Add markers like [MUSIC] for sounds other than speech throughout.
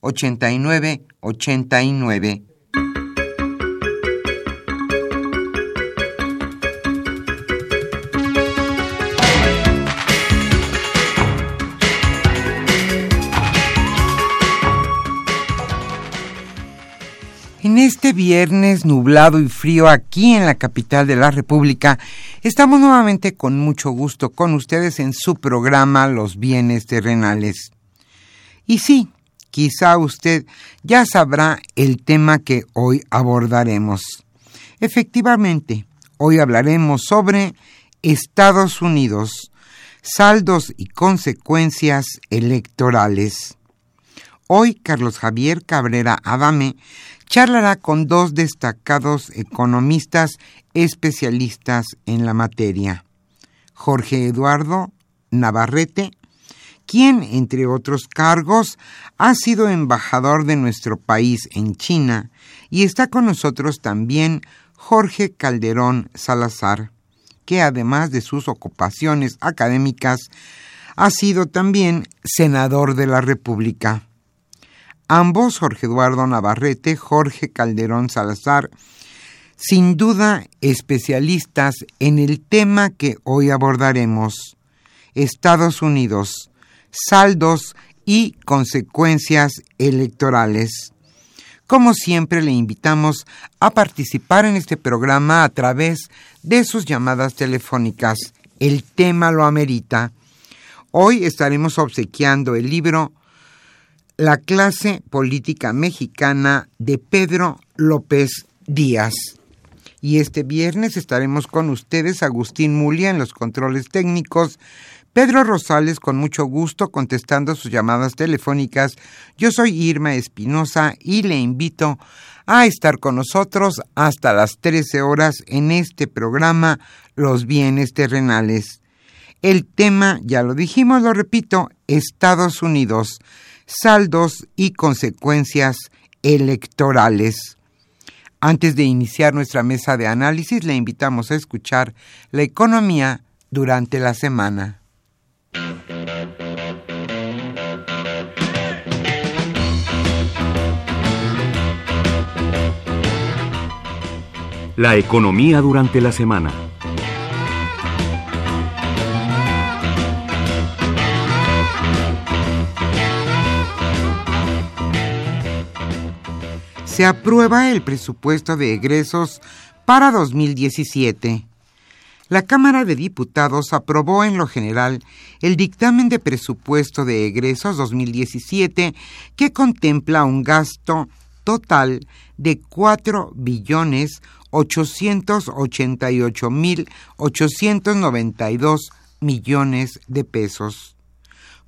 89 89. En este viernes nublado y frío aquí en la capital de la República, estamos nuevamente con mucho gusto con ustedes en su programa Los bienes terrenales. Y sí, quizá usted ya sabrá el tema que hoy abordaremos. Efectivamente, hoy hablaremos sobre Estados Unidos, saldos y consecuencias electorales. Hoy Carlos Javier Cabrera Adame charlará con dos destacados economistas especialistas en la materia, Jorge Eduardo Navarrete quien, entre otros cargos, ha sido embajador de nuestro país en China, y está con nosotros también Jorge Calderón Salazar, que además de sus ocupaciones académicas, ha sido también senador de la República. Ambos, Jorge Eduardo Navarrete, Jorge Calderón Salazar, sin duda especialistas en el tema que hoy abordaremos, Estados Unidos, saldos y consecuencias electorales. Como siempre, le invitamos a participar en este programa a través de sus llamadas telefónicas. El tema lo amerita. Hoy estaremos obsequiando el libro La clase política mexicana de Pedro López Díaz. Y este viernes estaremos con ustedes Agustín Mulia en los controles técnicos, Pedro Rosales, con mucho gusto, contestando sus llamadas telefónicas. Yo soy Irma Espinosa y le invito a estar con nosotros hasta las 13 horas en este programa Los bienes terrenales. El tema, ya lo dijimos, lo repito, Estados Unidos, saldos y consecuencias electorales. Antes de iniciar nuestra mesa de análisis, le invitamos a escuchar la economía durante la semana. La economía durante la semana. Se aprueba el presupuesto de egresos para 2017 la Cámara de Diputados aprobó en lo general el dictamen de presupuesto de egresos 2017 que contempla un gasto total de 4 billones 888 mil 892 millones de pesos,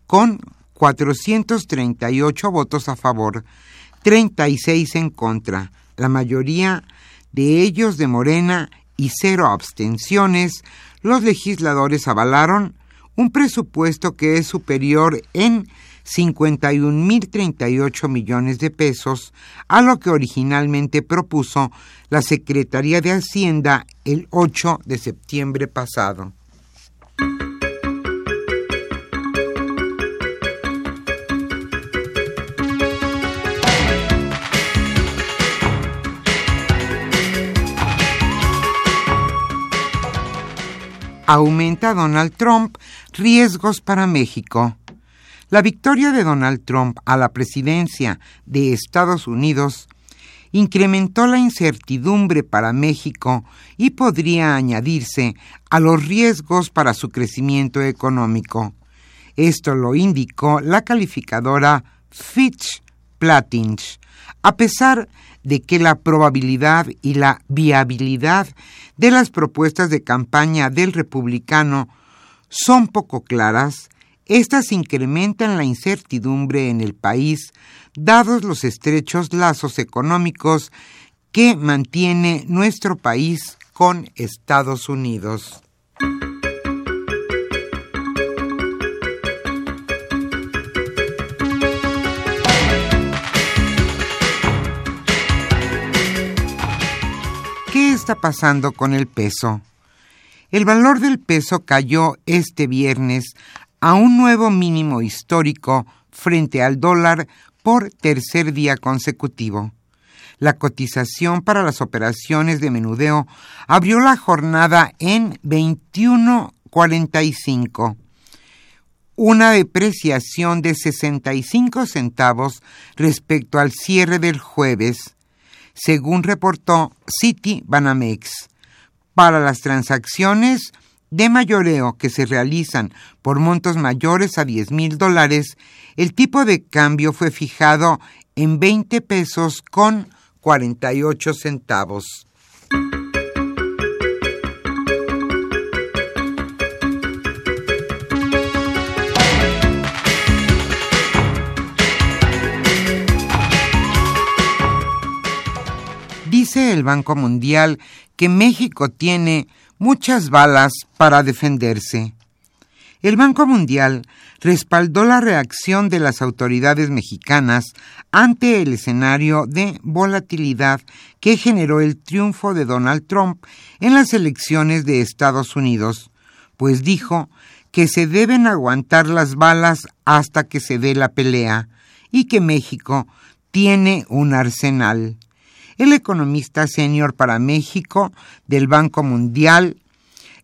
con 438 votos a favor, 36 en contra, la mayoría de ellos de Morena y cero abstenciones, los legisladores avalaron un presupuesto que es superior en 51.038 millones de pesos, a lo que originalmente propuso la Secretaría de Hacienda el 8 de septiembre pasado. Aumenta Donald Trump riesgos para México. La victoria de Donald Trump a la presidencia de Estados Unidos incrementó la incertidumbre para México y podría añadirse a los riesgos para su crecimiento económico. Esto lo indicó la calificadora Fitch Platins, a pesar de que la probabilidad y la viabilidad de las propuestas de campaña del republicano son poco claras, estas incrementan la incertidumbre en el país, dados los estrechos lazos económicos que mantiene nuestro país con Estados Unidos. ¿Qué está pasando con el peso? El valor del peso cayó este viernes a un nuevo mínimo histórico frente al dólar por tercer día consecutivo. La cotización para las operaciones de menudeo abrió la jornada en 21.45, una depreciación de 65 centavos respecto al cierre del jueves, según reportó City Banamex. Para las transacciones de mayoreo que se realizan por montos mayores a 10 mil dólares, el tipo de cambio fue fijado en 20 pesos con 48 centavos. Dice el Banco Mundial que México tiene muchas balas para defenderse. El Banco Mundial respaldó la reacción de las autoridades mexicanas ante el escenario de volatilidad que generó el triunfo de Donald Trump en las elecciones de Estados Unidos, pues dijo que se deben aguantar las balas hasta que se dé la pelea y que México tiene un arsenal el economista senior para México del Banco Mundial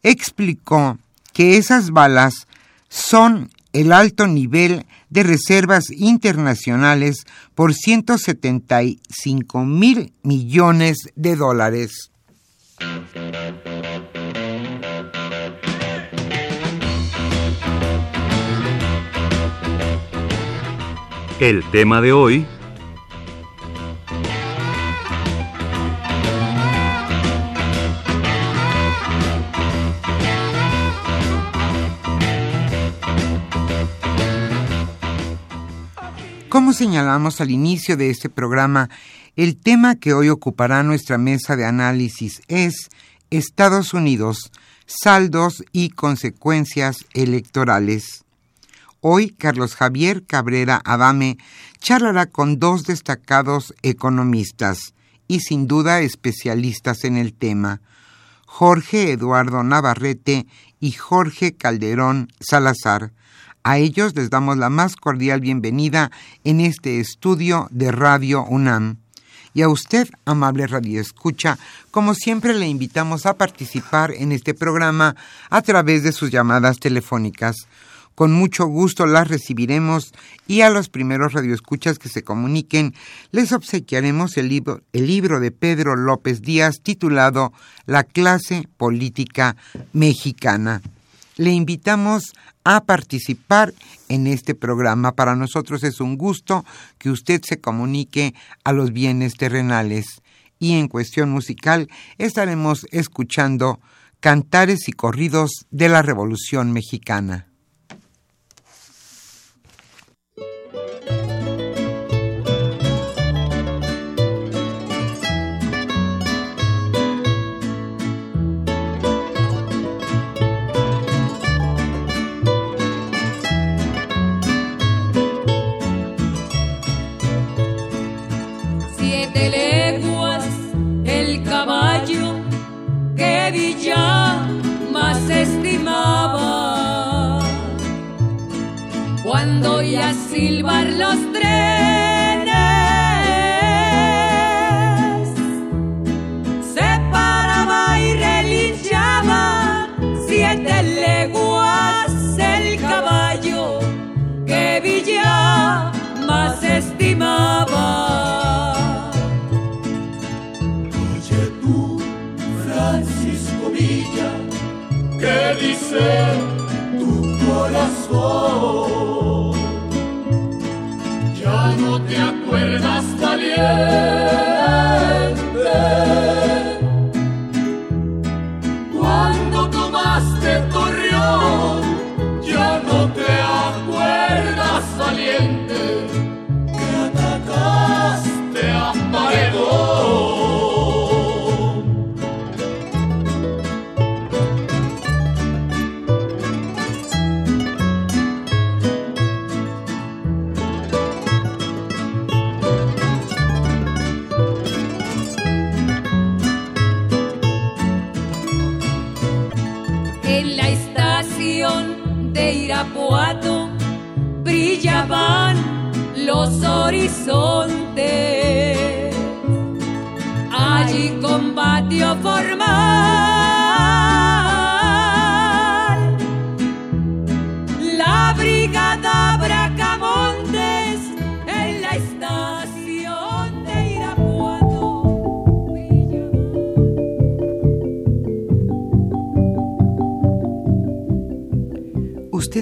explicó que esas balas son el alto nivel de reservas internacionales por 175 mil millones de dólares. El tema de hoy Como señalamos al inicio de este programa, el tema que hoy ocupará nuestra mesa de análisis es Estados Unidos, saldos y consecuencias electorales. Hoy Carlos Javier Cabrera Adame charlará con dos destacados economistas y sin duda especialistas en el tema, Jorge Eduardo Navarrete y Jorge Calderón Salazar, a ellos les damos la más cordial bienvenida en este estudio de Radio UNAM. Y a usted, amable Radio Escucha, como siempre le invitamos a participar en este programa a través de sus llamadas telefónicas. Con mucho gusto las recibiremos y a los primeros radioescuchas que se comuniquen les obsequiaremos el libro, el libro de Pedro López Díaz titulado La clase política mexicana. Le invitamos a participar en este programa. Para nosotros es un gusto que usted se comunique a los bienes terrenales. Y en cuestión musical estaremos escuchando cantares y corridos de la Revolución Mexicana. Cuando ya silbar los trenes. Se paraba y relinchaba siete leguas el caballo que Villa más estimaba. Oye tú, Francisco Villa, ¿qué dice? corazón. Yeah. Brillaban los horizontes. Allí combatió formal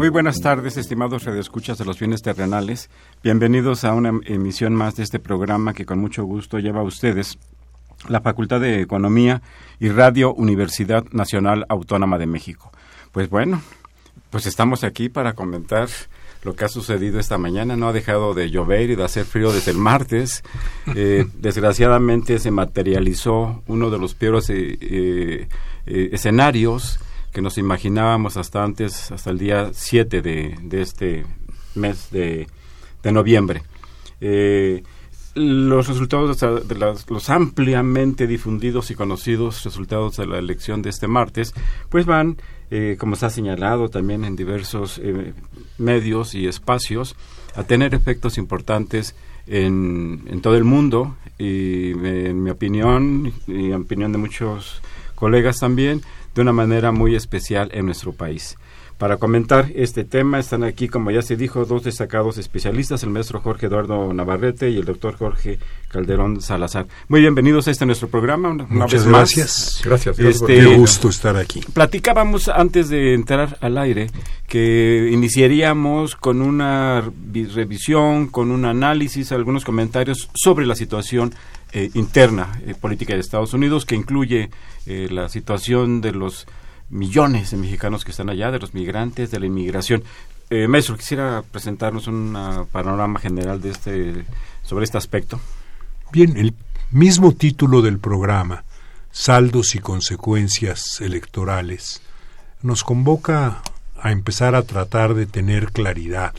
Muy buenas tardes, estimados radioescuchas de los bienes terrenales. Bienvenidos a una emisión más de este programa que con mucho gusto lleva a ustedes la Facultad de Economía y Radio Universidad Nacional Autónoma de México. Pues bueno, pues estamos aquí para comentar lo que ha sucedido esta mañana. No ha dejado de llover y de hacer frío desde el martes. Eh, [LAUGHS] desgraciadamente se materializó uno de los peores eh, eh, escenarios que nos imaginábamos hasta antes, hasta el día 7 de, de este mes de, de noviembre. Eh, los resultados de los ampliamente difundidos y conocidos resultados de la elección de este martes, pues van, eh, como se ha señalado también en diversos eh, medios y espacios, a tener efectos importantes en, en todo el mundo y en mi opinión y en opinión de muchos colegas también, de una manera muy especial en nuestro país. Para comentar este tema están aquí, como ya se dijo, dos destacados especialistas, el maestro Jorge Eduardo Navarrete y el doctor Jorge Calderón Salazar. Muy bienvenidos a este nuestro programa. Muchas gracias. Gracias. Este, Qué gusto estar aquí. Platicábamos antes de entrar al aire que iniciaríamos con una revisión, con un análisis, algunos comentarios sobre la situación eh, interna eh, política de Estados Unidos, que incluye eh, la situación de los millones de mexicanos que están allá, de los migrantes, de la inmigración. Eh, maestro, quisiera presentarnos un panorama general de este, sobre este aspecto. Bien, el mismo título del programa, Saldos y Consecuencias Electorales, nos convoca a empezar a tratar de tener claridad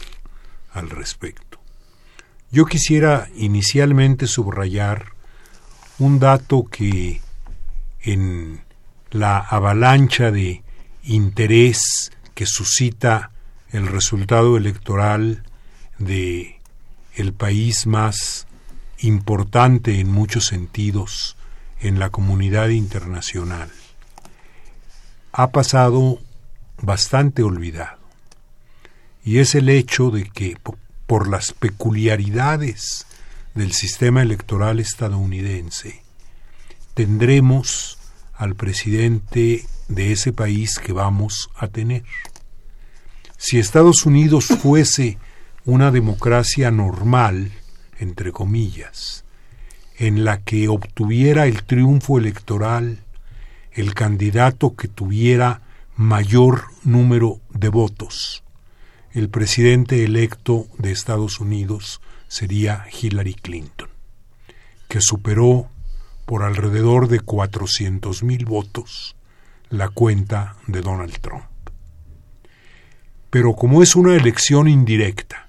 al respecto. Yo quisiera inicialmente subrayar un dato que en la avalancha de interés que suscita el resultado electoral de el país más importante en muchos sentidos en la comunidad internacional ha pasado bastante olvidado y es el hecho de que por las peculiaridades del sistema electoral estadounidense tendremos al presidente de ese país que vamos a tener. Si Estados Unidos fuese una democracia normal, entre comillas, en la que obtuviera el triunfo electoral el candidato que tuviera mayor número de votos, el presidente electo de Estados Unidos sería Hillary Clinton. que superó por alrededor de 400 mil votos la cuenta de Donald Trump. Pero como es una elección indirecta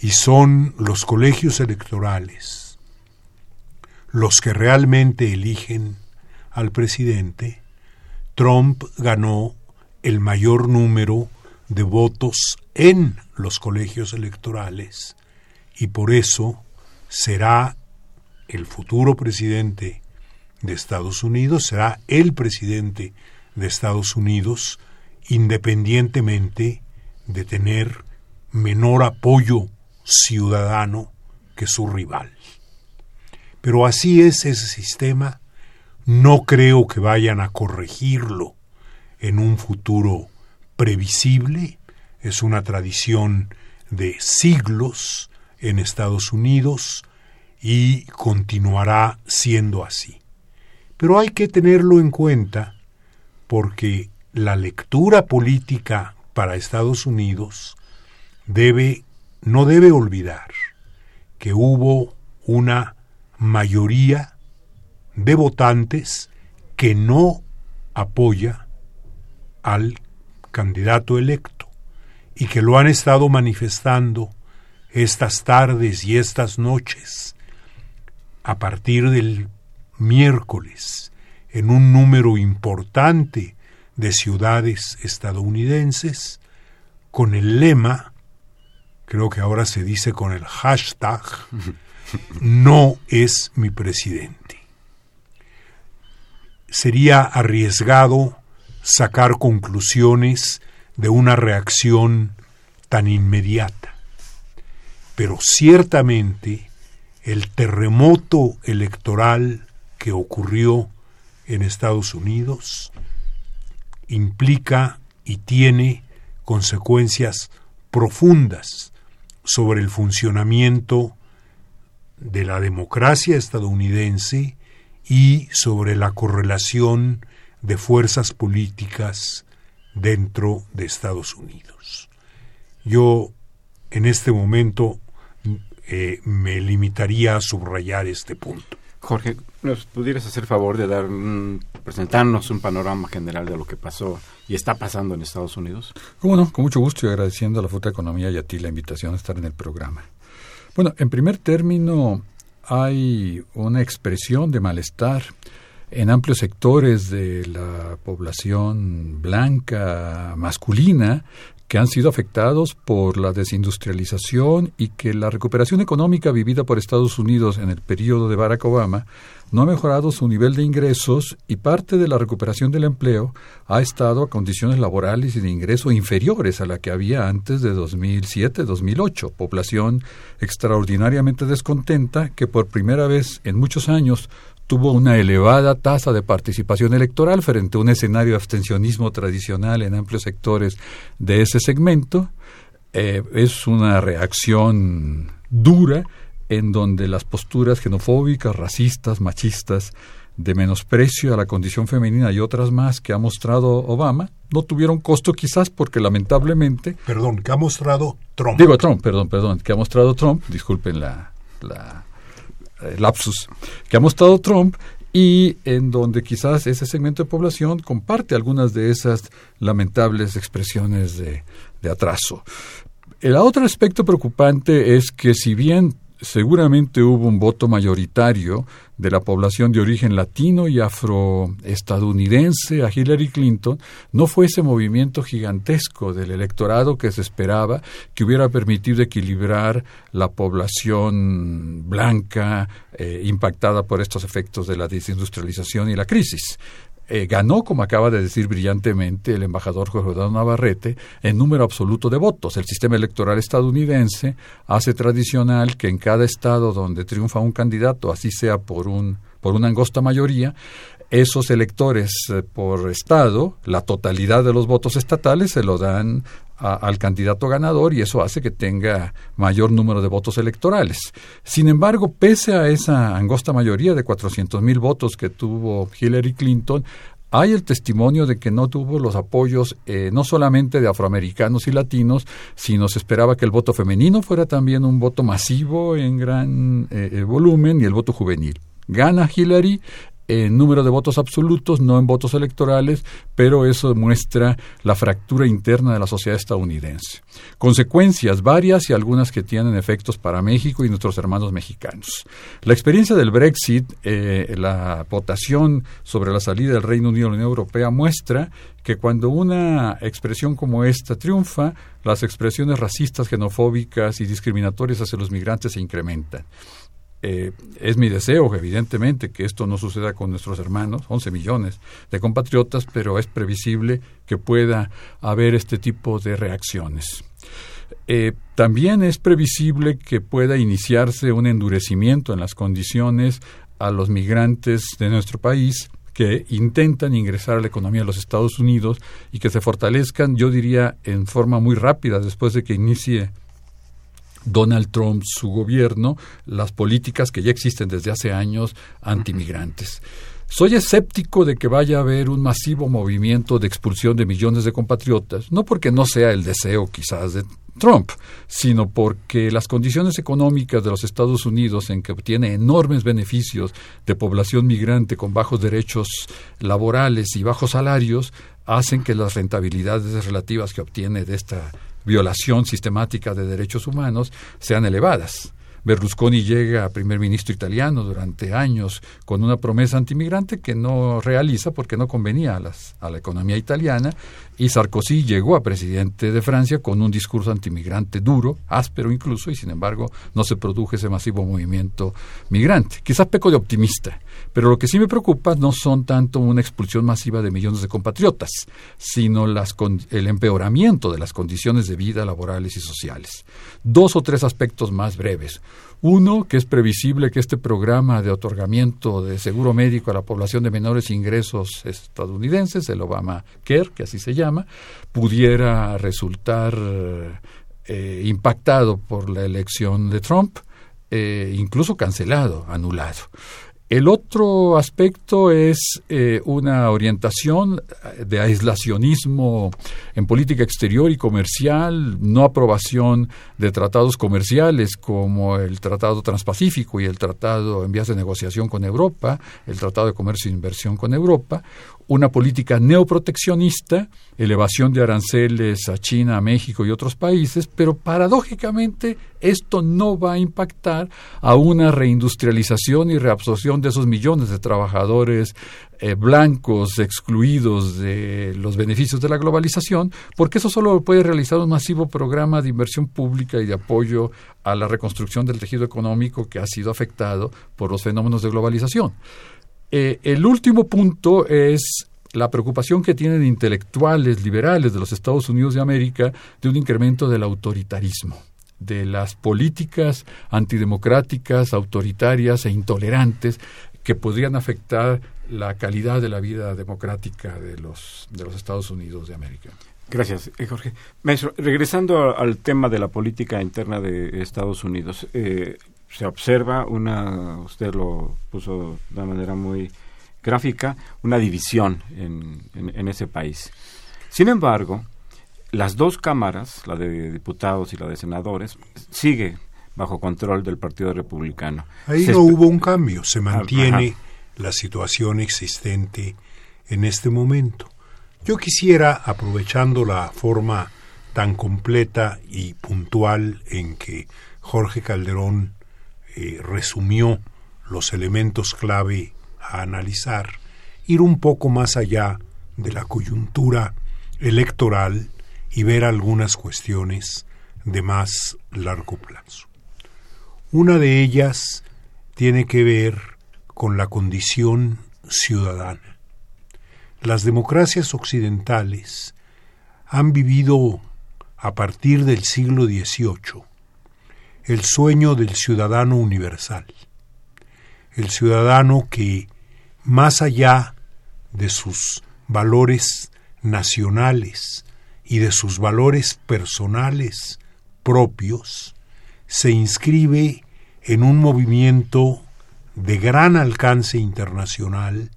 y son los colegios electorales los que realmente eligen al presidente, Trump ganó el mayor número de votos en los colegios electorales y por eso será el futuro presidente de Estados Unidos, será el presidente de Estados Unidos independientemente de tener menor apoyo ciudadano que su rival. Pero así es ese sistema, no creo que vayan a corregirlo en un futuro previsible, es una tradición de siglos en Estados Unidos y continuará siendo así. Pero hay que tenerlo en cuenta porque la lectura política para Estados Unidos debe no debe olvidar que hubo una mayoría de votantes que no apoya al candidato electo y que lo han estado manifestando estas tardes y estas noches a partir del miércoles en un número importante de ciudades estadounidenses con el lema, creo que ahora se dice con el hashtag, no es mi presidente. Sería arriesgado sacar conclusiones de una reacción tan inmediata. Pero ciertamente el terremoto electoral que ocurrió en Estados Unidos implica y tiene consecuencias profundas sobre el funcionamiento de la democracia estadounidense y sobre la correlación de fuerzas políticas dentro de Estados Unidos. Yo en este momento eh, me limitaría a subrayar este punto. Jorge, ¿nos pudieras hacer favor de dar presentarnos un panorama general de lo que pasó y está pasando en Estados Unidos? Cómo no, con mucho gusto y agradeciendo a la Futa Economía y a ti la invitación a estar en el programa. Bueno, en primer término, hay una expresión de malestar en amplios sectores de la población blanca masculina que han sido afectados por la desindustrialización y que la recuperación económica vivida por Estados Unidos en el periodo de Barack Obama no ha mejorado su nivel de ingresos y parte de la recuperación del empleo ha estado a condiciones laborales y de ingreso inferiores a la que había antes de 2007-2008, población extraordinariamente descontenta que por primera vez en muchos años tuvo una elevada tasa de participación electoral frente a un escenario de abstencionismo tradicional en amplios sectores de ese segmento. Eh, es una reacción dura en donde las posturas xenofóbicas, racistas, machistas, de menosprecio a la condición femenina y otras más que ha mostrado Obama, no tuvieron costo quizás porque lamentablemente... Perdón, que ha mostrado Trump. Digo Trump, perdón, perdón, que ha mostrado Trump, disculpen la, la lapsus que ha mostrado Trump y en donde quizás ese segmento de población comparte algunas de esas lamentables expresiones de, de atraso. El otro aspecto preocupante es que si bien seguramente hubo un voto mayoritario de la población de origen latino y afroestadounidense a Hillary Clinton, no fue ese movimiento gigantesco del electorado que se esperaba que hubiera permitido equilibrar la población blanca eh, impactada por estos efectos de la desindustrialización y la crisis. Eh, ganó, como acaba de decir brillantemente el embajador Jorge Navarrete, en número absoluto de votos. El sistema electoral estadounidense hace tradicional que en cada estado donde triunfa un candidato, así sea por un por una angosta mayoría, esos electores eh, por estado, la totalidad de los votos estatales se lo dan al candidato ganador y eso hace que tenga mayor número de votos electorales. Sin embargo, pese a esa angosta mayoría de 400 mil votos que tuvo Hillary Clinton, hay el testimonio de que no tuvo los apoyos eh, no solamente de afroamericanos y latinos, sino se esperaba que el voto femenino fuera también un voto masivo en gran eh, volumen y el voto juvenil. Gana Hillary en número de votos absolutos, no en votos electorales, pero eso muestra la fractura interna de la sociedad estadounidense. Consecuencias varias y algunas que tienen efectos para México y nuestros hermanos mexicanos. La experiencia del Brexit, eh, la votación sobre la salida del Reino Unido de la Unión Europea muestra que cuando una expresión como esta triunfa, las expresiones racistas, xenofóbicas y discriminatorias hacia los migrantes se incrementan. Eh, es mi deseo, evidentemente, que esto no suceda con nuestros hermanos, 11 millones de compatriotas, pero es previsible que pueda haber este tipo de reacciones. Eh, también es previsible que pueda iniciarse un endurecimiento en las condiciones a los migrantes de nuestro país que intentan ingresar a la economía de los Estados Unidos y que se fortalezcan, yo diría, en forma muy rápida después de que inicie Donald Trump, su gobierno, las políticas que ya existen desde hace años antimigrantes. Soy escéptico de que vaya a haber un masivo movimiento de expulsión de millones de compatriotas, no porque no sea el deseo quizás de Trump, sino porque las condiciones económicas de los Estados Unidos, en que obtiene enormes beneficios de población migrante con bajos derechos laborales y bajos salarios, hacen que las rentabilidades relativas que obtiene de esta violación sistemática de derechos humanos sean elevadas. Berlusconi llega a primer ministro italiano durante años con una promesa antimigrante que no realiza porque no convenía a, las, a la economía italiana y Sarkozy llegó a presidente de Francia con un discurso antimigrante duro, áspero incluso, y sin embargo no se produjo ese masivo movimiento migrante. Quizás peco de optimista, pero lo que sí me preocupa no son tanto una expulsión masiva de millones de compatriotas, sino las, el empeoramiento de las condiciones de vida laborales y sociales. Dos o tres aspectos más breves. Uno, que es previsible que este programa de otorgamiento de seguro médico a la población de menores ingresos estadounidenses, el Obama Care, que así se llama, pudiera resultar eh, impactado por la elección de Trump, eh, incluso cancelado, anulado. El otro aspecto es eh, una orientación de aislacionismo en política exterior y comercial, no aprobación de tratados comerciales como el Tratado Transpacífico y el Tratado en vías de negociación con Europa, el Tratado de Comercio e Inversión con Europa, una política neoproteccionista, elevación de aranceles a China, a México y otros países, pero paradójicamente esto no va a impactar a una reindustrialización y reabsorción de esos millones de trabajadores eh, blancos excluidos de los beneficios de la globalización, porque eso solo puede realizar un masivo programa de inversión pública y de apoyo a la reconstrucción del tejido económico que ha sido afectado por los fenómenos de globalización. Eh, el último punto es la preocupación que tienen intelectuales liberales de los Estados Unidos de América de un incremento del autoritarismo de las políticas antidemocráticas, autoritarias e intolerantes que podrían afectar la calidad de la vida democrática de los, de los Estados Unidos de América. Gracias, eh, Jorge. Maestro, regresando al tema de la política interna de Estados Unidos, eh, se observa una, usted lo puso de una manera muy gráfica, una división en, en, ese país. Sin embargo, las dos cámaras, la de diputados y la de senadores, sigue bajo control del Partido Republicano. Ahí no hubo un cambio, se mantiene la situación existente en este momento. Yo quisiera, aprovechando la forma tan completa y puntual en que Jorge Calderón eh, resumió los elementos clave a analizar, ir un poco más allá de la coyuntura electoral y ver algunas cuestiones de más largo plazo. Una de ellas tiene que ver con la condición ciudadana. Las democracias occidentales han vivido a partir del siglo XVIII el sueño del ciudadano universal, el ciudadano que, más allá de sus valores nacionales y de sus valores personales propios, se inscribe en un movimiento de gran alcance internacional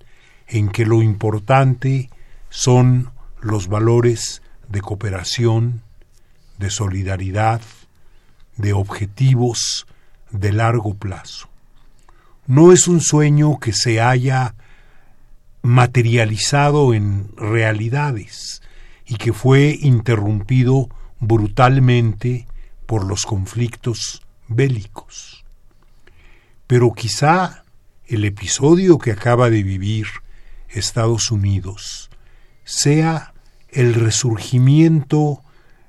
en que lo importante son los valores de cooperación, de solidaridad, de objetivos de largo plazo. No es un sueño que se haya materializado en realidades y que fue interrumpido brutalmente por los conflictos bélicos. Pero quizá el episodio que acaba de vivir Estados Unidos sea el resurgimiento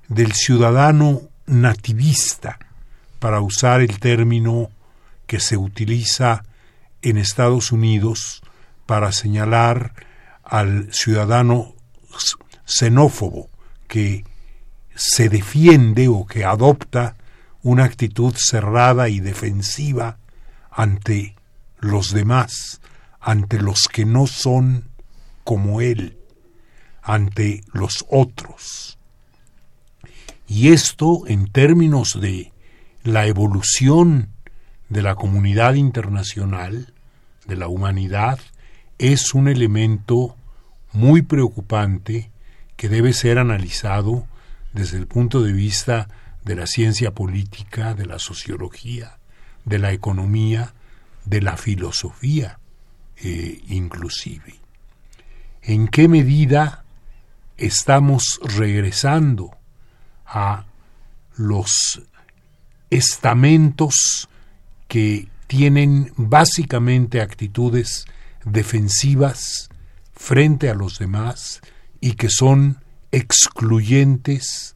del ciudadano nativista, para usar el término que se utiliza en Estados Unidos para señalar al ciudadano xenófobo que se defiende o que adopta una actitud cerrada y defensiva ante los demás, ante los que no son como él, ante los otros. Y esto en términos de la evolución de la comunidad internacional, de la humanidad, es un elemento muy preocupante que debe ser analizado desde el punto de vista de la ciencia política, de la sociología, de la economía, de la filosofía eh, inclusive. ¿En qué medida estamos regresando a los estamentos que tienen básicamente actitudes defensivas frente a los demás y que son excluyentes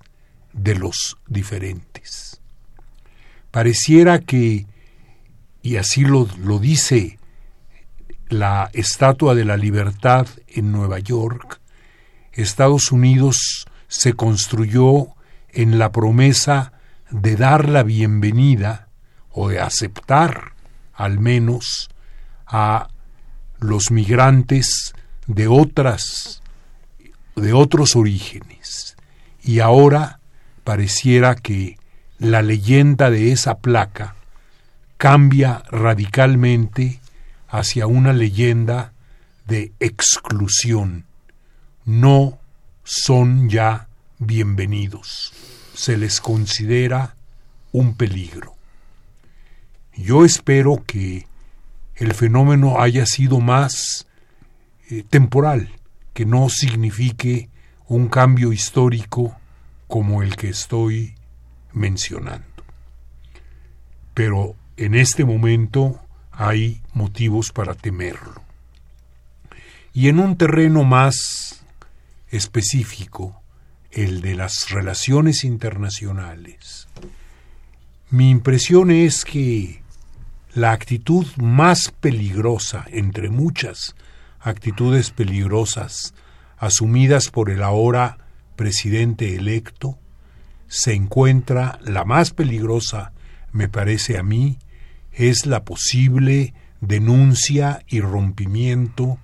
de los diferentes. Pareciera que, y así lo, lo dice la Estatua de la Libertad en Nueva York, Estados Unidos se construyó en la promesa de dar la bienvenida o de aceptar al menos a los migrantes de otras de otros orígenes y ahora pareciera que la leyenda de esa placa cambia radicalmente hacia una leyenda de exclusión. No son ya bienvenidos. Se les considera un peligro. Yo espero que el fenómeno haya sido más eh, temporal, que no signifique un cambio histórico como el que estoy mencionando. Pero en este momento hay motivos para temerlo. Y en un terreno más específico, el de las relaciones internacionales, mi impresión es que la actitud más peligrosa entre muchas actitudes peligrosas asumidas por el ahora presidente electo, se encuentra la más peligrosa, me parece a mí, es la posible denuncia y rompimiento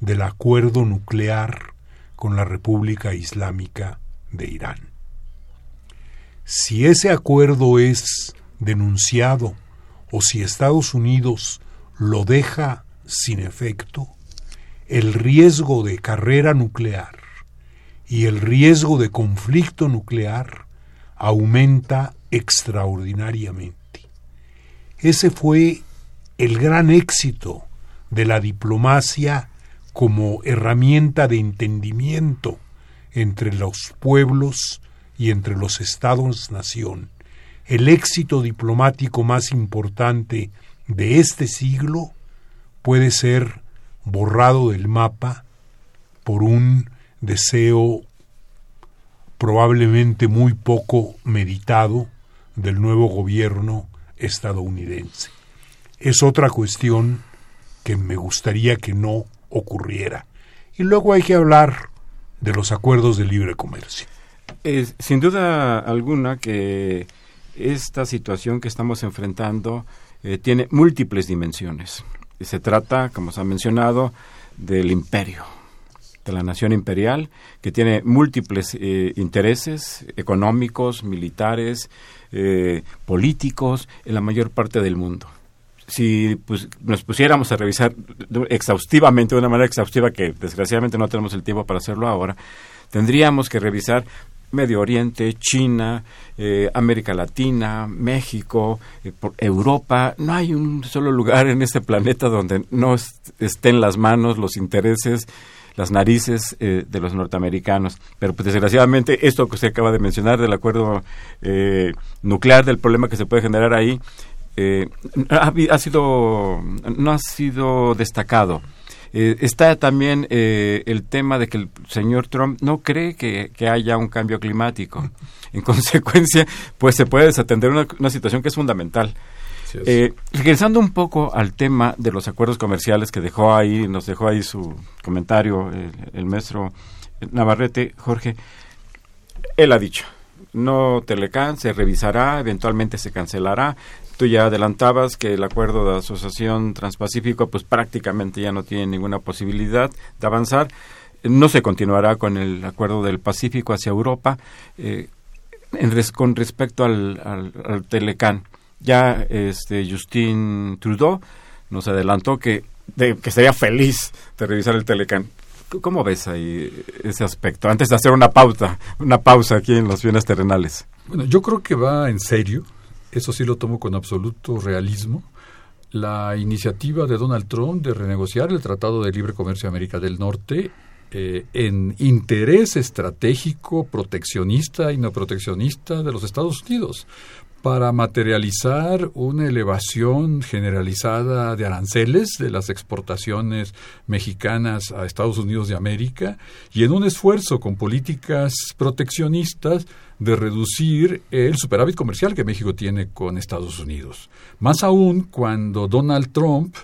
del acuerdo nuclear con la República Islámica de Irán. Si ese acuerdo es denunciado o si Estados Unidos lo deja sin efecto, el riesgo de carrera nuclear y el riesgo de conflicto nuclear aumenta extraordinariamente. Ese fue el gran éxito de la diplomacia como herramienta de entendimiento entre los pueblos y entre los estados-nación. El éxito diplomático más importante de este siglo puede ser borrado del mapa por un deseo probablemente muy poco meditado del nuevo gobierno estadounidense. Es otra cuestión que me gustaría que no ocurriera. Y luego hay que hablar de los acuerdos de libre comercio. sin duda alguna que esta situación que estamos enfrentando eh, tiene múltiples dimensiones. Se trata, como se ha mencionado, del imperio, de la nación imperial, que tiene múltiples eh, intereses económicos, militares, eh, políticos en la mayor parte del mundo. Si pues, nos pusiéramos a revisar exhaustivamente, de una manera exhaustiva, que desgraciadamente no tenemos el tiempo para hacerlo ahora, tendríamos que revisar Medio Oriente, China, eh, América Latina, México, eh, Europa. No hay un solo lugar en este planeta donde no estén las manos, los intereses, las narices eh, de los norteamericanos. Pero pues, desgraciadamente esto que usted acaba de mencionar del acuerdo nuclear, del problema que se puede generar ahí, ha, ha, sido no ha sido destacado. Eh, está también eh, el tema de que el señor Trump no cree que, haya un cambio climático. [LAUGHS] En consecuencia, pues se puede desatender una, situación que es fundamental. Eh, regresando un poco al tema de los acuerdos comerciales que dejó ahí, nos dejó ahí su comentario el, el maestro Navarrete, Jorge, él ha dicho, no Telecán se revisará, eventualmente se cancelará, Tú ya adelantabas que el acuerdo de asociación transpacífico pues prácticamente ya no tiene ninguna posibilidad de avanzar. No se continuará con el acuerdo del Pacífico hacia Europa. Eh, con respecto al, al, Telecán, ya este Justin Trudeau nos adelantó que, que estaría feliz de revisar el Telecán. ¿Cómo ves ahí ese aspecto? Antes de hacer una pauta, una pausa aquí en los bienes terrenales. Bueno, yo creo que va en serio eso sí lo tomo con absoluto realismo, la iniciativa de Donald Trump de renegociar el Tratado de Libre Comercio de América del Norte eh, en interés estratégico, proteccionista y no proteccionista de los Estados Unidos para materializar una elevación generalizada de aranceles de las exportaciones mexicanas a Estados Unidos de América y en un esfuerzo con políticas proteccionistas de reducir el superávit comercial que México tiene con Estados Unidos. Más aún cuando Donald Trump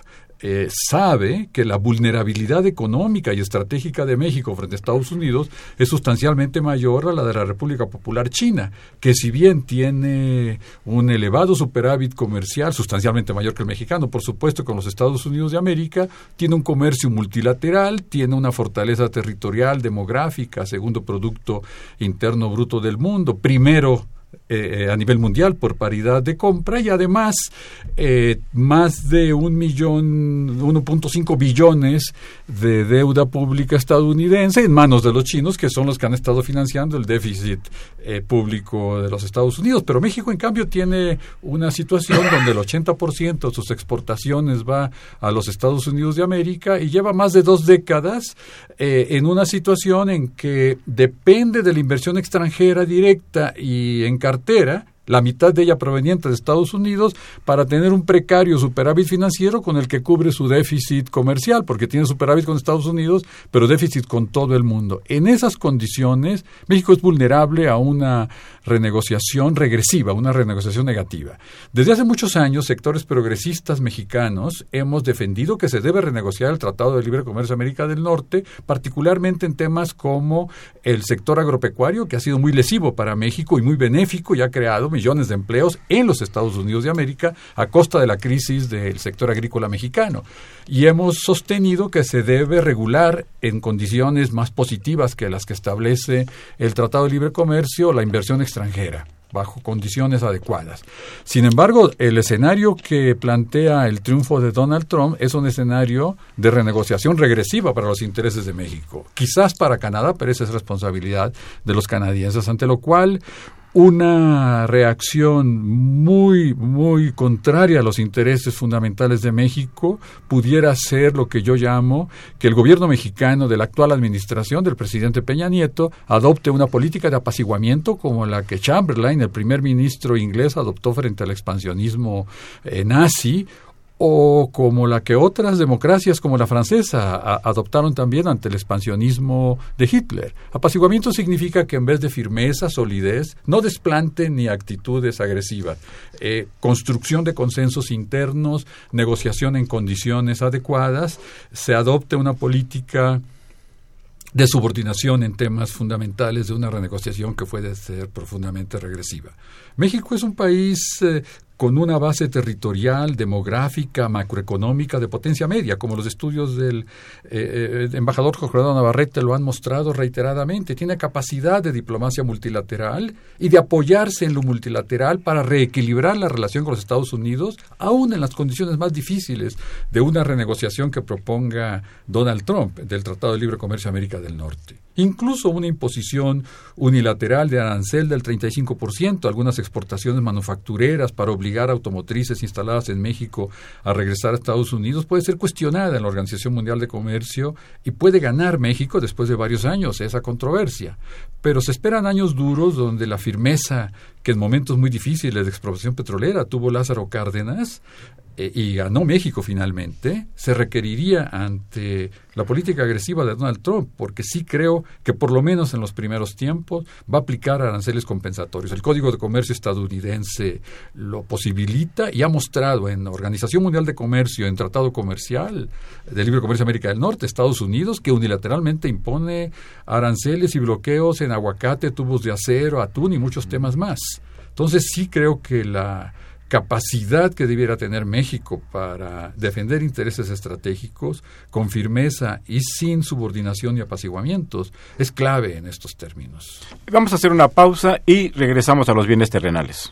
eh, sabe que la vulnerabilidad económica y estratégica de México frente a Estados Unidos es sustancialmente mayor a la de la República Popular China, que si bien tiene un elevado superávit comercial, sustancialmente mayor que el mexicano, por supuesto, con los Estados Unidos de América, tiene un comercio multilateral, tiene una fortaleza territorial, demográfica, segundo Producto Interno Bruto del mundo, primero eh, a nivel mundial por paridad de compra y además eh, más de un millón, 1.5 billones de deuda pública estadounidense en manos de los chinos que son los que han estado financiando el déficit eh, público de los Estados Unidos. Pero México en cambio tiene una situación donde el 80% de sus exportaciones va a los Estados Unidos de América y lleva más de dos décadas en una situación en que depende de la inversión extranjera directa y en cartera la mitad de ella proveniente de Estados Unidos, para tener un precario superávit financiero con el que cubre su déficit comercial, porque tiene superávit con Estados Unidos, pero déficit con todo el mundo. En esas condiciones, México es vulnerable a una renegociación regresiva, una renegociación negativa. Desde hace muchos años, sectores progresistas mexicanos hemos defendido que se debe renegociar el Tratado de Libre Comercio América del Norte, particularmente en temas como el sector agropecuario, que ha sido muy lesivo para México y muy benéfico y ha creado millones de empleos en los Estados Unidos de América a costa de la crisis del sector agrícola mexicano. Y hemos sostenido que se debe regular en condiciones más positivas que las que establece el Tratado de Libre Comercio la inversión extranjera bajo condiciones adecuadas. Sin embargo, el escenario que plantea el triunfo de Donald Trump es un escenario de renegociación regresiva para los intereses de México. Quizás para Canadá, pero esa es responsabilidad de los canadienses, ante lo cual una reacción muy, muy contraria a los intereses fundamentales de México pudiera ser lo que yo llamo que el gobierno mexicano de la actual administración del presidente Peña Nieto adopte una política de apaciguamiento como la que Chamberlain, el primer ministro inglés, adoptó frente al expansionismo eh, nazi o como la que otras democracias como la francesa adoptaron también ante el expansionismo de Hitler. Apaciguamiento significa que en vez de firmeza, solidez, no desplanten ni actitudes agresivas. Eh, construcción de consensos internos, negociación en condiciones adecuadas, se adopte una política de subordinación en temas fundamentales de una renegociación que puede ser profundamente regresiva. México es un país eh, con una base territorial, demográfica, macroeconómica de potencia media, como los estudios del eh, eh, embajador Navarrete lo han mostrado reiteradamente. Tiene capacidad de diplomacia multilateral y de apoyarse en lo multilateral para reequilibrar la relación con los Estados Unidos, aún en las condiciones más difíciles de una renegociación que proponga Donald Trump del Tratado de Libre Comercio América del Norte. Incluso una imposición unilateral de arancel del 35%, algunas exportaciones manufactureras para obligar a automotrices instaladas en México a regresar a Estados Unidos puede ser cuestionada en la Organización Mundial de Comercio y puede ganar México después de varios años esa controversia. Pero se esperan años duros donde la firmeza que en momentos muy difíciles de expropiación petrolera tuvo Lázaro Cárdenas eh, y ganó México finalmente, se requeriría ante la política agresiva de Donald Trump, porque sí creo que por lo menos en los primeros tiempos va a aplicar aranceles compensatorios. El Código de Comercio estadounidense lo posibilita y ha mostrado en Organización Mundial de Comercio, en Tratado Comercial de Libre Comercio América del Norte, Estados Unidos, que unilateralmente impone aranceles y bloqueos en aguacate, tubos de acero, atún y muchos temas más. Entonces sí creo que la capacidad que debiera tener México para defender intereses estratégicos con firmeza y sin subordinación y apaciguamientos es clave en estos términos. Vamos a hacer una pausa y regresamos a los bienes terrenales.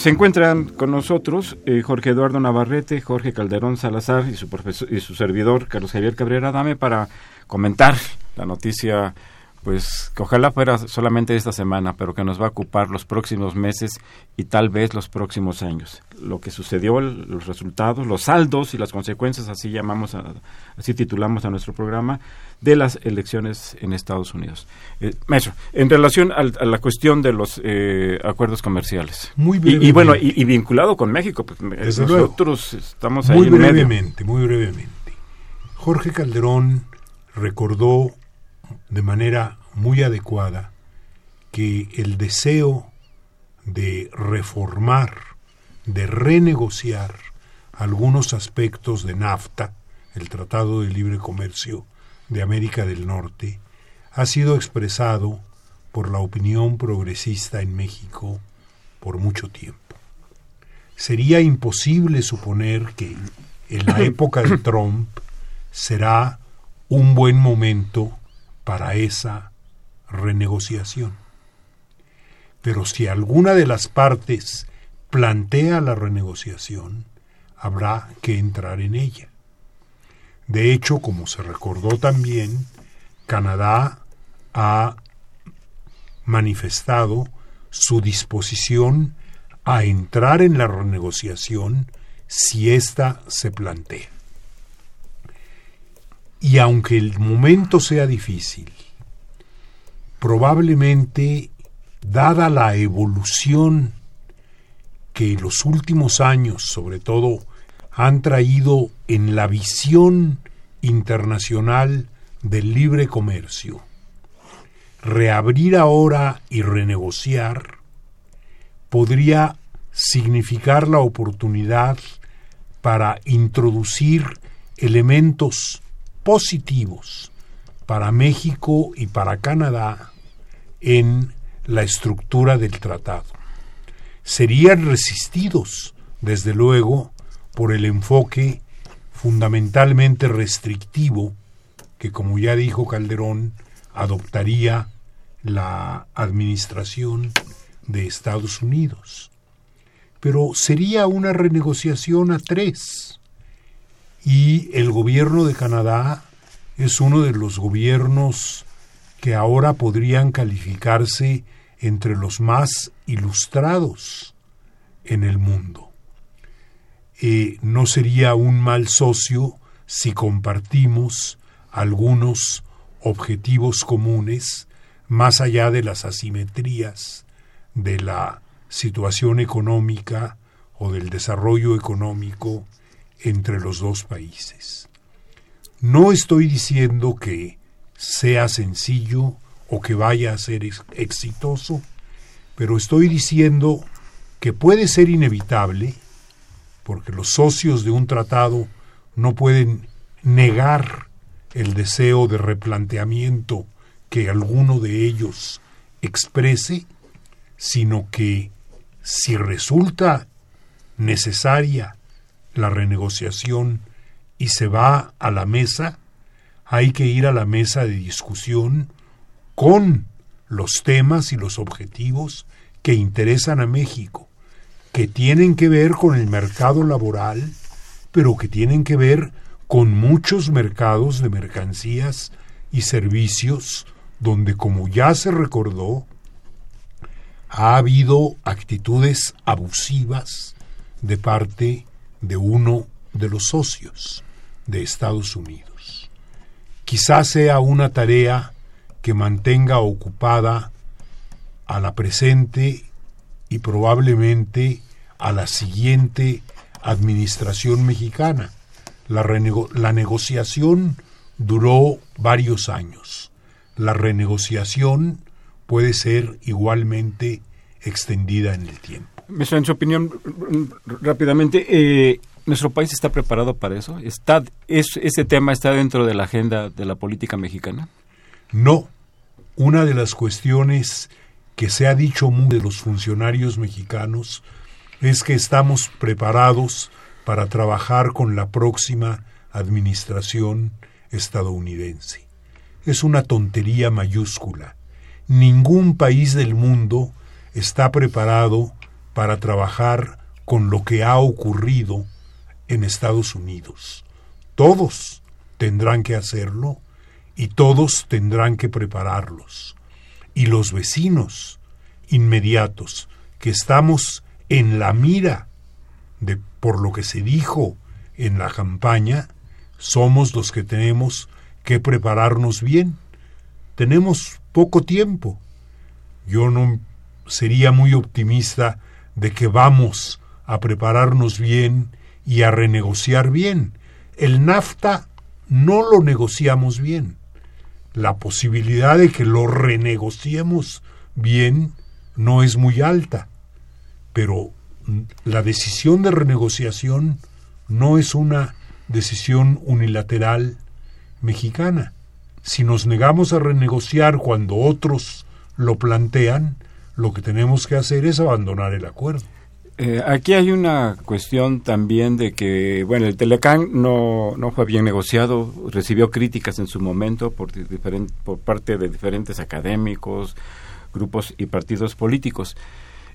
Se, encuentran con nosotros eh, Jorge Eduardo Navarrete, Jorge Calderón Salazar y su, y su servidor Carlos Javier Cabrera. Dame para comentar la noticia pues que ojalá fuera solamente esta semana, pero que nos va a ocupar los próximos meses y tal vez los próximos años. Lo que sucedió, los resultados, los saldos y las consecuencias, así llamamos, así titulamos a nuestro programa, de las elecciones en Estados Unidos. Eh, maestro, en relación a la cuestión de los eh, acuerdos comerciales. Muy brevemente. Y, bueno, y, vinculado con México, pues nosotros estamos ahí muy en brevemente, Muy brevemente, Jorge Calderón recordó de manera muy adecuada que el deseo de reformar, de renegociar algunos aspectos de NAFTA, el Tratado de Libre Comercio de América del Norte, ha sido expresado por la opinión progresista en México por mucho tiempo. Sería imposible suponer que en la [COUGHS] época de Trump será un buen momento para esa renegociación. Pero si alguna de las partes plantea la renegociación, habrá que entrar en ella. De hecho, como se recordó también, Canadá ha manifestado su disposición a entrar en la renegociación si ésta se plantea. Y aunque el momento sea difícil, probablemente, dada la evolución que los últimos años, sobre todo, han traído en la visión internacional del libre comercio, reabrir ahora y renegociar podría significar la oportunidad para introducir elementos positivos para México y para Canadá en la estructura del tratado. Serían resistidos, desde luego, por el enfoque fundamentalmente restrictivo que, como ya dijo Calderón, adoptaría la administración de Estados Unidos. Pero sería una renegociación a tres. Y el gobierno de Canadá es uno de los gobiernos que ahora podrían calificarse entre los más ilustrados en el mundo. Eh, no sería un mal socio si compartimos algunos objetivos comunes más allá de las asimetrías de la situación económica o del desarrollo económico entre los dos países. No estoy diciendo que sea sencillo o que vaya a ser exitoso, pero estoy diciendo que puede ser inevitable, porque los socios de un tratado no pueden negar el deseo de replanteamiento que alguno de ellos exprese, sino que si resulta necesaria la renegociación y se va a la mesa, hay que ir a la mesa de discusión con los temas y los objetivos que interesan a México, que tienen que ver con el mercado laboral, pero que tienen que ver con muchos mercados de mercancías y servicios donde, como ya se recordó, ha habido actitudes abusivas de parte de uno de los socios de Estados Unidos. Quizás sea una tarea que mantenga ocupada a la presente y probablemente a la siguiente administración mexicana, la, negociación duró varios años. La renegociación puede ser igualmente extendida en el tiempo. En su opinión, rápidamente, eh, ¿nuestro país está preparado para eso? ¿Está, es, ¿Ese tema está dentro de la agenda de la política mexicana? No. Una de las cuestiones que se ha dicho muy de los funcionarios mexicanos es que estamos preparados para trabajar con la próxima administración estadounidense. Es una tontería mayúscula. Ningún país del mundo está preparado para trabajar con lo que ha ocurrido en Estados Unidos. Todos tendrán que hacerlo y todos tendrán que prepararlos. Y los vecinos inmediatos que estamos en la mira de por lo que se dijo en la campaña, somos los que tenemos que prepararnos bien. Tenemos poco tiempo. Yo no sería muy optimista de que vamos a prepararnos bien y a renegociar bien. El NAFTA no lo negociamos bien. La posibilidad de que lo renegociemos bien no es muy alta, pero la decisión de renegociación no es una decisión unilateral mexicana. Si nos negamos a renegociar cuando otros lo plantean, lo que tenemos que hacer es abandonar el acuerdo. Eh, aquí hay una cuestión también de que, bueno, el Telecán no, no fue bien negociado, recibió críticas en su momento por, parte de diferentes académicos, grupos y partidos políticos.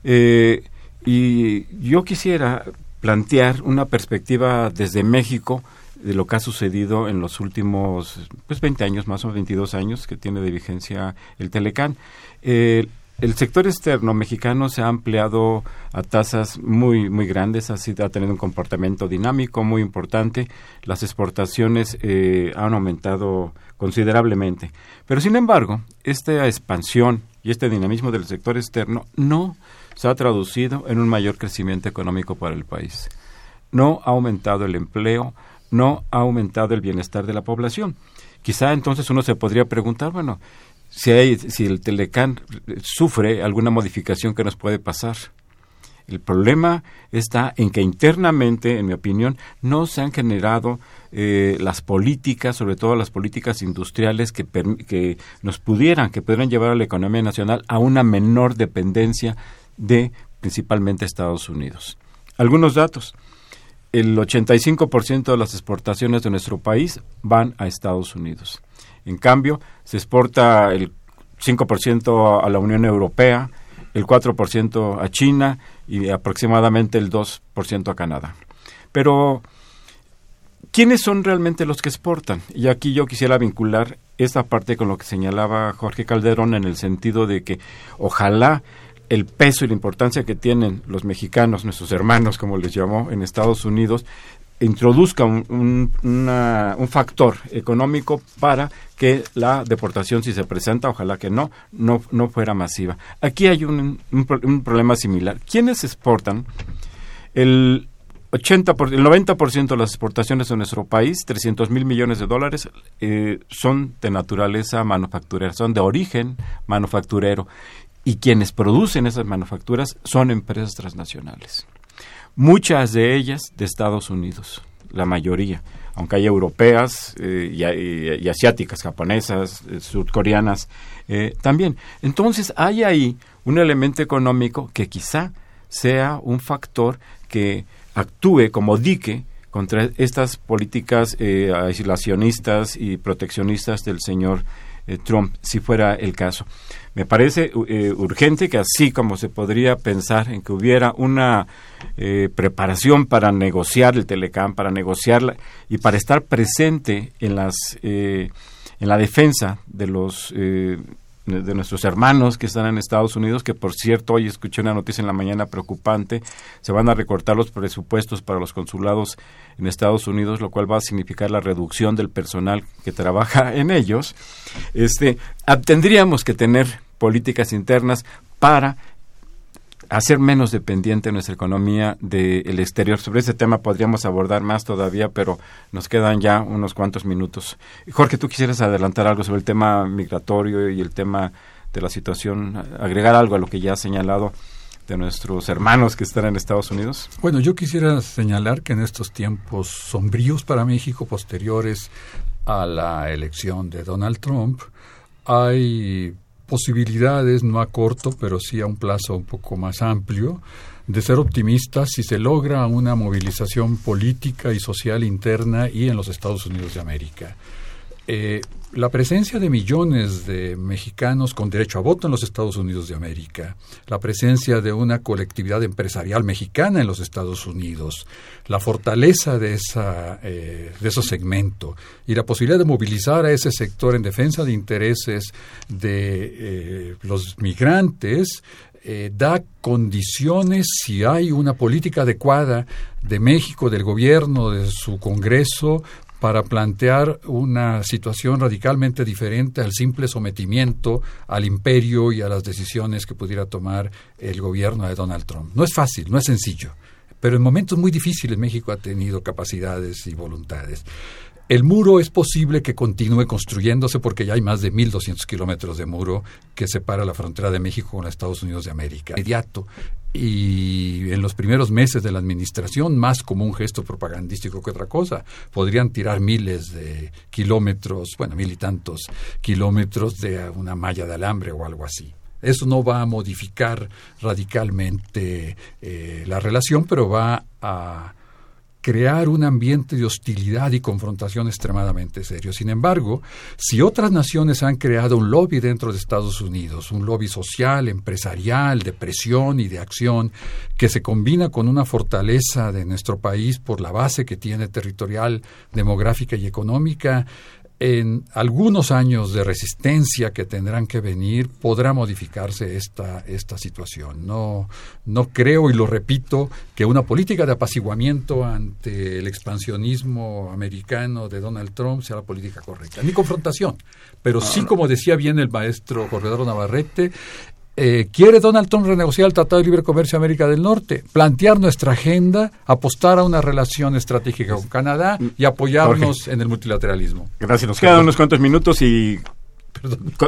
Eh, y yo quisiera plantear una perspectiva desde México de lo que ha sucedido en los últimos pues 20 años, más o menos 22 años que tiene de vigencia el Telecán. Eh, el sector externo mexicano se ha ampliado a tasas muy muy grandes, ha, sido, ha tenido un comportamiento dinámico muy importante. Las exportaciones eh, han aumentado considerablemente. Pero sin embargo, esta expansión y este dinamismo del sector externo no se ha traducido en un mayor crecimiento económico para el país. No ha aumentado el empleo, no ha aumentado el bienestar de la población. Quizá entonces uno se podría preguntar, bueno, si, hay, si el Telecán sufre alguna modificación que nos puede pasar. El problema está en que internamente, en mi opinión, no se han generado eh, las políticas, sobre todo las políticas industriales que, que nos pudieran, que pudieran llevar a la economía nacional a una menor dependencia de principalmente Estados Unidos. Algunos datos. El 85% de las exportaciones de nuestro país van a Estados Unidos. En cambio, se exporta el 5% a la Unión Europea, el 4% a China y aproximadamente el 2% a Canadá. Pero, ¿quiénes son realmente los que exportan? Y aquí yo quisiera vincular esta parte con lo que señalaba Jorge Calderón en el sentido de que ojalá el peso y la importancia que tienen los mexicanos, nuestros hermanos, como les llamó, en Estados Unidos, introduzca un, un, factor económico para que la deportación, si se presenta, ojalá que no, no, no fuera masiva. Aquí hay un, un problema similar. ¿Quiénes exportan? El 80 el 90% de las exportaciones de nuestro país, 300 mil millones de dólares, eh, son de naturaleza manufacturera, son de origen manufacturero. Y quienes producen esas manufacturas son empresas transnacionales muchas de ellas de Estados Unidos, la mayoría, aunque hay europeas eh, y, asiáticas, japonesas, eh, surcoreanas eh, también. Entonces hay ahí un elemento económico que quizá sea un factor que actúe como dique contra estas políticas aislacionistas y proteccionistas del señor Trump, si fuera el caso. Me parece eh, urgente que así como se podría pensar en que hubiera una eh, preparación para negociar el Telecam, para negociarla y para estar presente en las eh, en la defensa de los de nuestros hermanos que están en Estados Unidos, que por cierto hoy escuché una noticia en la mañana preocupante, se van a recortar los presupuestos para los consulados en Estados Unidos, lo cual va a significar la reducción del personal que trabaja en ellos. Este, tendríamos que tener políticas internas para hacer menos dependiente nuestra economía del exterior. Sobre ese tema podríamos abordar más todavía, pero nos quedan ya unos cuantos minutos. Jorge, ¿tú quisieras adelantar algo sobre el tema migratorio y el tema de la situación, agregar algo a lo que ya ha señalado de nuestros hermanos que están en Estados Unidos? Bueno, yo quisiera señalar que en estos tiempos sombríos para México, posteriores a la elección de Donald Trump, hay posibilidades, no a corto, pero sí a un plazo un poco más amplio, de ser optimistas si se logra una movilización política y social interna y en los Estados Unidos de América. Eh, la presencia de millones de mexicanos con derecho a voto en los Estados Unidos de América, la presencia de una colectividad empresarial mexicana en los Estados Unidos, la fortaleza de, esa, eh, de ese segmento y la posibilidad de movilizar a ese sector en defensa de intereses de eh, los migrantes eh, da condiciones, si hay una política adecuada de México, del gobierno, de su Congreso, para plantear una situación radicalmente diferente al simple sometimiento al imperio y a las decisiones que pudiera tomar el gobierno de Donald Trump. No es fácil, no es sencillo, pero en momentos muy difíciles México ha tenido capacidades y voluntades. El muro es posible que continúe construyéndose porque ya hay más de 1.200 kilómetros de muro que separa la frontera de México con los Estados Unidos de América. Inmediato y en los primeros meses de la administración, más como un gesto propagandístico que otra cosa, podrían tirar miles de kilómetros, bueno, mil y tantos kilómetros de una malla de alambre o algo así. Eso no va a modificar radicalmente eh, la relación, pero va a crear un ambiente de hostilidad y confrontación extremadamente serio. Sin embargo, si otras naciones han creado un lobby dentro de Estados Unidos, un lobby social, empresarial, de presión y de acción, que se combina con una fortaleza de nuestro país por la base que tiene territorial, demográfica y económica, en algunos años de resistencia que tendrán que venir podrá modificarse esta, esta situación. No, no creo, y lo repito, que una política de apaciguamiento ante el expansionismo americano de Donald Trump sea la política correcta. Ni confrontación, pero sí, como decía bien el maestro Corredor Navarrete, eh, ¿Quiere Donald Trump renegociar el Tratado de Libre Comercio de América del Norte? Plantear nuestra agenda, apostar a una relación estratégica con Canadá y apoyarnos en el multilateralismo. Gracias. Nos quedan unos cuantos minutos y,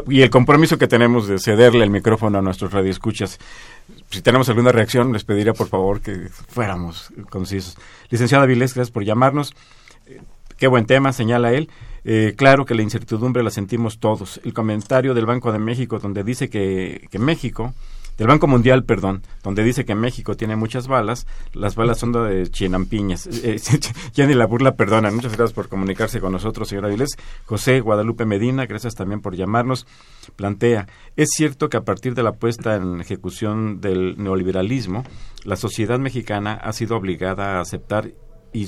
y el compromiso que tenemos de cederle el micrófono a nuestros radioescuchas. Si tenemos alguna reacción, les pediría por favor que fuéramos concisos. Licenciada Vilés, gracias por llamarnos. Qué buen tema, señala él. Eh, claro que la incertidumbre la sentimos todos. El comentario del Banco de México donde dice que, que México, del Banco Mundial, perdón, donde dice que México tiene muchas balas, las balas son de chinampiñas. [LAUGHS] Eh, ya la burla perdona. Muchas gracias por comunicarse con nosotros, señora Vilés. José Guadalupe Medina, gracias también por llamarnos. Plantea, es cierto que a partir de la puesta en ejecución del neoliberalismo, la sociedad mexicana ha sido obligada a aceptar y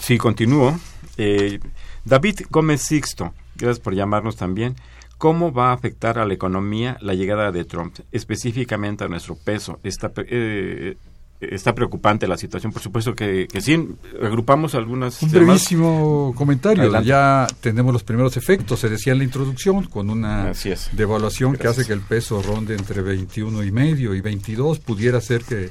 Sí, continúo. Eh, David Gómez Sixto, gracias por llamarnos también. ¿Cómo va a afectar a la economía la llegada de Trump, específicamente a nuestro peso? Está, eh, está preocupante la situación, por supuesto que, que sí. Agrupamos algunas. Un brevísimo comentario. Ya tenemos los primeros efectos. Se decía en la introducción, con una devaluación que hace que el peso ronde entre 21 y medio y 22. Pudiera ser que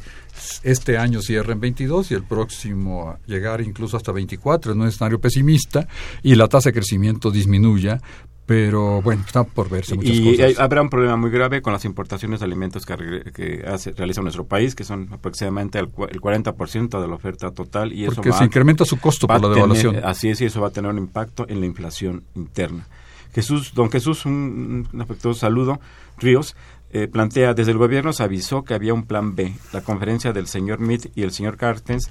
este año cierre en 22 y el próximo llegar incluso hasta 24 en un escenario pesimista y la tasa de crecimiento disminuya pero bueno, está por verse muchas y cosas. habrá un problema muy grave con las importaciones de alimentos que, que hace, realiza nuestro país, que son aproximadamente el, el 40% de la oferta total. y Porque eso se incrementa su costo por la devaluación. así es, y eso va a tener un impacto en la inflación interna. Jesús, don Jesús, un, un afectuoso saludo. Ríos, eh, plantea, desde el gobierno se avisó que había un plan B. La conferencia del señor Meade y el señor Cartens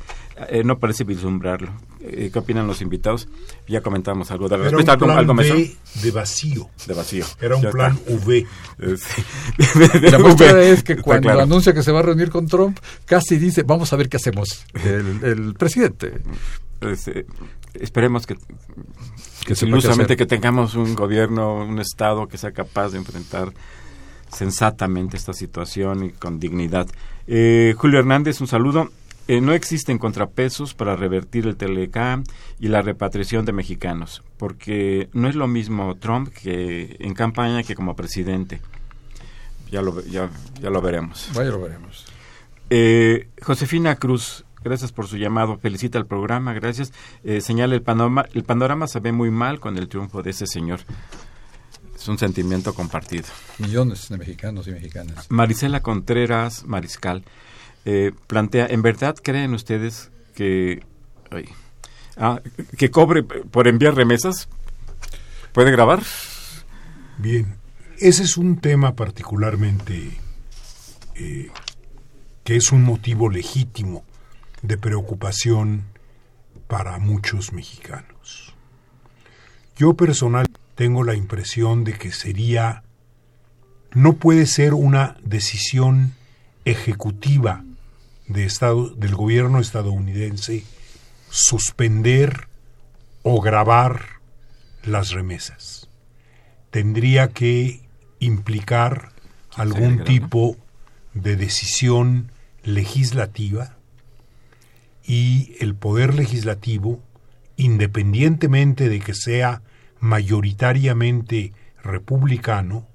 eh, no parece vislumbrarlo. Eh, ¿Qué opinan los invitados? Ya comentamos algo de Era un ¿Algo, plan algo B de vacío. De vacío. Era un Ya plan está. V. [LAUGHS] La [LAUGHS] muestra es que cuando claro. anuncia que se va a reunir con Trump, casi dice, vamos a ver qué hacemos. El, el presidente. Este, esperemos que, Que hacer. que tengamos un gobierno, un Estado que sea capaz de enfrentar sensatamente esta situación y con dignidad. Eh, Julio Hernández, un saludo. Eh, no existen contrapesos para revertir el Telecam y la repatriación de mexicanos, porque no es lo mismo Trump que en campaña que como presidente. Ya lo, ya, ya lo veremos. Vaya, lo veremos. Eh, Josefina Cruz, gracias por su llamado. Felicita el programa, gracias. Eh, señala el panorama, el panorama se ve muy mal con el triunfo de ese señor. Es un sentimiento compartido. Millones de mexicanos y mexicanas. Marisela Contreras Mariscal eh, plantea, ¿en verdad creen ustedes que ay, ah, que cobre por enviar remesas? ¿Puede grabar? Bien, ese es un tema particularmente eh, que es un motivo legítimo de preocupación para muchos mexicanos. Yo personal tengo la impresión de que sería, no puede ser una decisión ejecutiva de Estado, del gobierno estadounidense suspender o grabar las remesas. Tendría que implicar algún tipo de decisión legislativa y el poder legislativo, independientemente de que sea mayoritariamente republicano,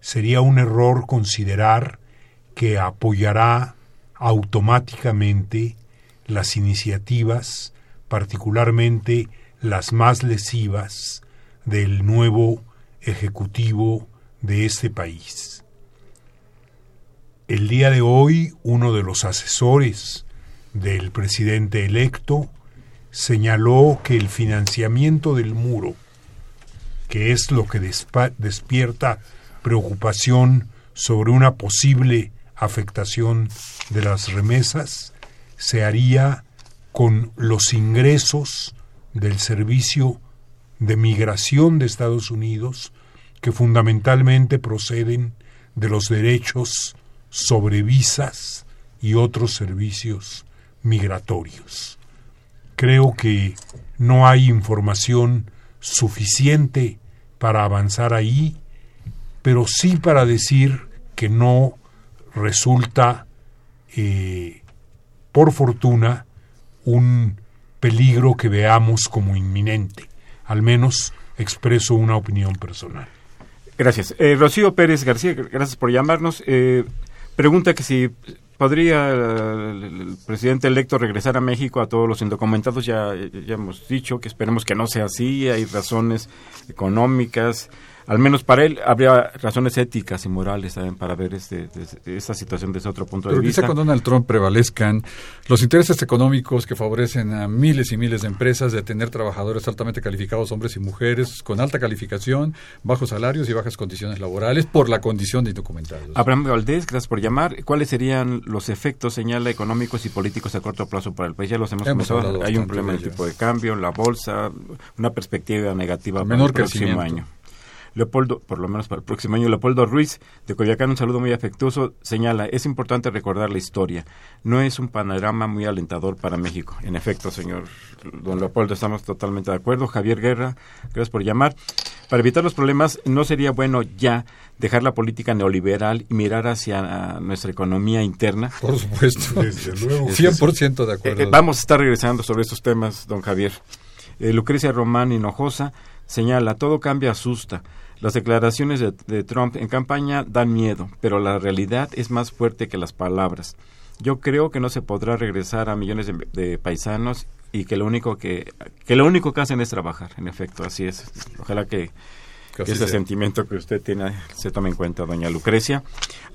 sería un error considerar que apoyará automáticamente las iniciativas, particularmente las más lesivas, del nuevo ejecutivo de este país. El día de hoy, uno de los asesores del presidente electo señaló que el financiamiento del muro, que es lo que despierta preocupación sobre una posible afectación de las remesas, se haría con los ingresos del servicio de migración de Estados Unidos, que fundamentalmente proceden de los derechos sobre visas y otros servicios migratorios. Creo que no hay información suficiente para avanzar ahí, pero sí para decir que no resulta, eh, por fortuna, un peligro que veamos como inminente. Al menos expreso una opinión personal. Gracias. Eh, Rocío Pérez García, gracias por llamarnos. Eh, pregunta que si podría el presidente electo regresar a México a todos los indocumentados. Ya, ya hemos dicho que esperemos que no sea así. Hay razones económicas, al menos para él habría razones éticas y morales también para ver este, esta situación desde otro punto de vista. Pero con Donald Trump prevalezcan los intereses económicos que favorecen a miles y miles de empresas de tener trabajadores altamente calificados, hombres y mujeres, con alta calificación, bajos salarios y bajas condiciones laborales por la condición de indocumentados. Abraham Valdés, gracias por llamar. ¿Cuáles serían los efectos, señala, económicos y políticos a corto plazo para el país? Ya los hemos, hemos Hay un problema de tipo de cambio, la bolsa, una perspectiva negativa para el próximo año. Leopoldo, por lo menos para el próximo año, Leopoldo Ruiz de Coyacán, un saludo muy afectuoso, señala, es importante recordar la historia. No es un panorama muy alentador para México. En efecto, señor don Leopoldo, estamos totalmente de acuerdo. Javier Guerra, gracias por llamar. Para evitar los problemas, ¿no sería bueno ya dejar la política neoliberal y mirar hacia nuestra economía interna? Por supuesto. [LAUGHS] Desde luego. 100% de acuerdo. Eh, eh, vamos a estar regresando sobre estos temas, don Javier. Eh, Lucrecia Román Hinojosa señala, todo cambia asusta. Las declaraciones de, Trump en campaña dan miedo, pero la realidad es más fuerte que las palabras. Yo creo que no se podrá regresar a millones de, paisanos y que lo único que, que lo único que hacen es trabajar. En efecto, así es. Ojalá que, que ese sentimiento que usted tiene se tome en cuenta, doña Lucrecia.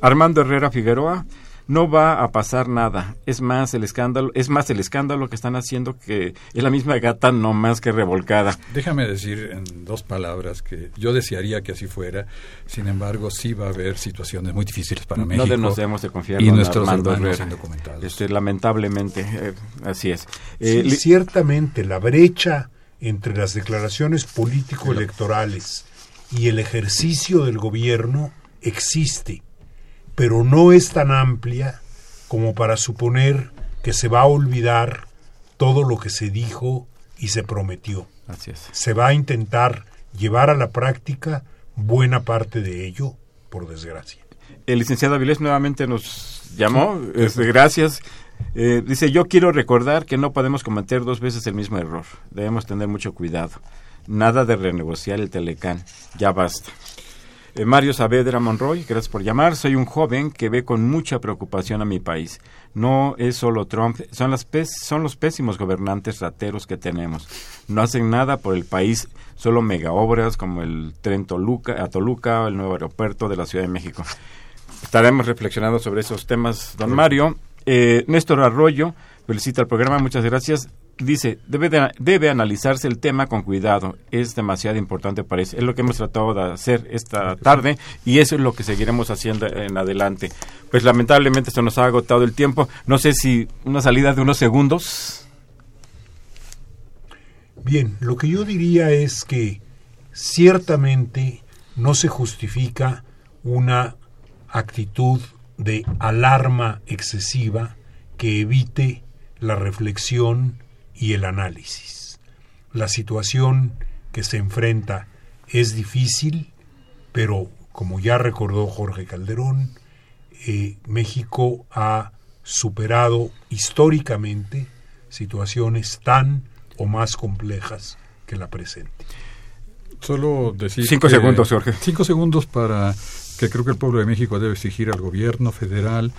Armando Herrera Figueroa no va a pasar nada. Es más el escándalo, es más el escándalo que están haciendo que es la misma gata no más que revolcada. Déjame decir en dos palabras que yo desearía que así fuera. Sin embargo, sí va a haber situaciones muy difíciles para México. No nos debemos de confiar y nuestros hermanos indocumentados. Este, lamentablemente, eh, así es. Eh, ciertamente la brecha entre las declaraciones político-electorales y el ejercicio del gobierno existe pero no es tan amplia como para suponer que se va a olvidar todo lo que se dijo y se prometió. Así es. Se va a intentar llevar a la práctica buena parte de ello, por desgracia. El licenciado Avilés nuevamente nos llamó, gracias. Eh, dice, yo quiero recordar que no podemos cometer dos veces el mismo error. Debemos tener mucho cuidado. Nada de renegociar el Telecán. Ya basta. Eh, Mario Saavedra Monroy, gracias por llamar. Soy un joven que ve con mucha preocupación a mi país. No es solo Trump, son, las son los pésimos gobernantes rateros que tenemos. No hacen nada por el país, solo megaobras como el tren Toluca, a Toluca, el nuevo aeropuerto de la Ciudad de México. Estaremos reflexionando sobre esos temas, don Mario. Eh, Néstor Arroyo, felicita el programa, muchas gracias dice, debe, debe analizarse el tema con cuidado, es demasiado importante para eso. Es lo que hemos tratado de hacer esta tarde y eso es lo que seguiremos haciendo en adelante. Pues lamentablemente se nos ha agotado el tiempo. No sé si una salida de unos segundos. Bien, lo que yo diría es que ciertamente no se justifica una actitud de alarma excesiva que evite la reflexión y el análisis. La situación que se enfrenta es difícil, pero como ya recordó Jorge Calderón, eh, México ha superado históricamente situaciones tan o más complejas que la presente. Solo decir cinco segundos, Jorge. Cinco segundos para que creo que el pueblo de México debe exigir al gobierno federal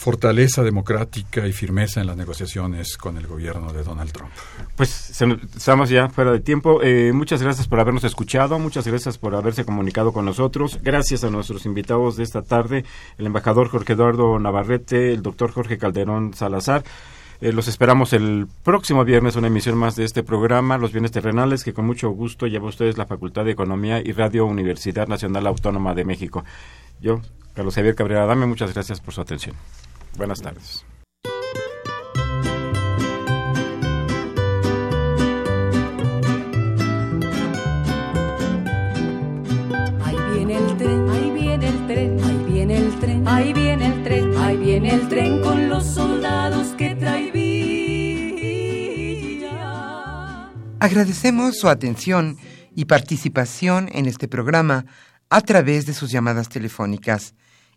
fortaleza democrática y firmeza en las negociaciones con el gobierno de Donald Trump. Pues estamos ya fuera de tiempo. Eh, muchas gracias por habernos escuchado, muchas gracias por haberse comunicado con nosotros. Gracias a nuestros invitados de esta tarde, el embajador Jorge Eduardo Navarrete, el doctor Jorge Calderón Salazar. Eh, los esperamos el próximo viernes, una emisión más de este programa, Los Bienes Terrenales, que con mucho gusto lleva a ustedes la Facultad de Economía y Radio Universidad Nacional Autónoma de México. Yo, Carlos Javier Cabrera Dame, muchas gracias por su atención. Buenas tardes. Ahí viene el tren, ahí viene el tren, ahí viene el tren, ahí viene el tren, ahí viene el tren con los soldados que trae Agradecemos su atención y participación en este programa a través de sus llamadas telefónicas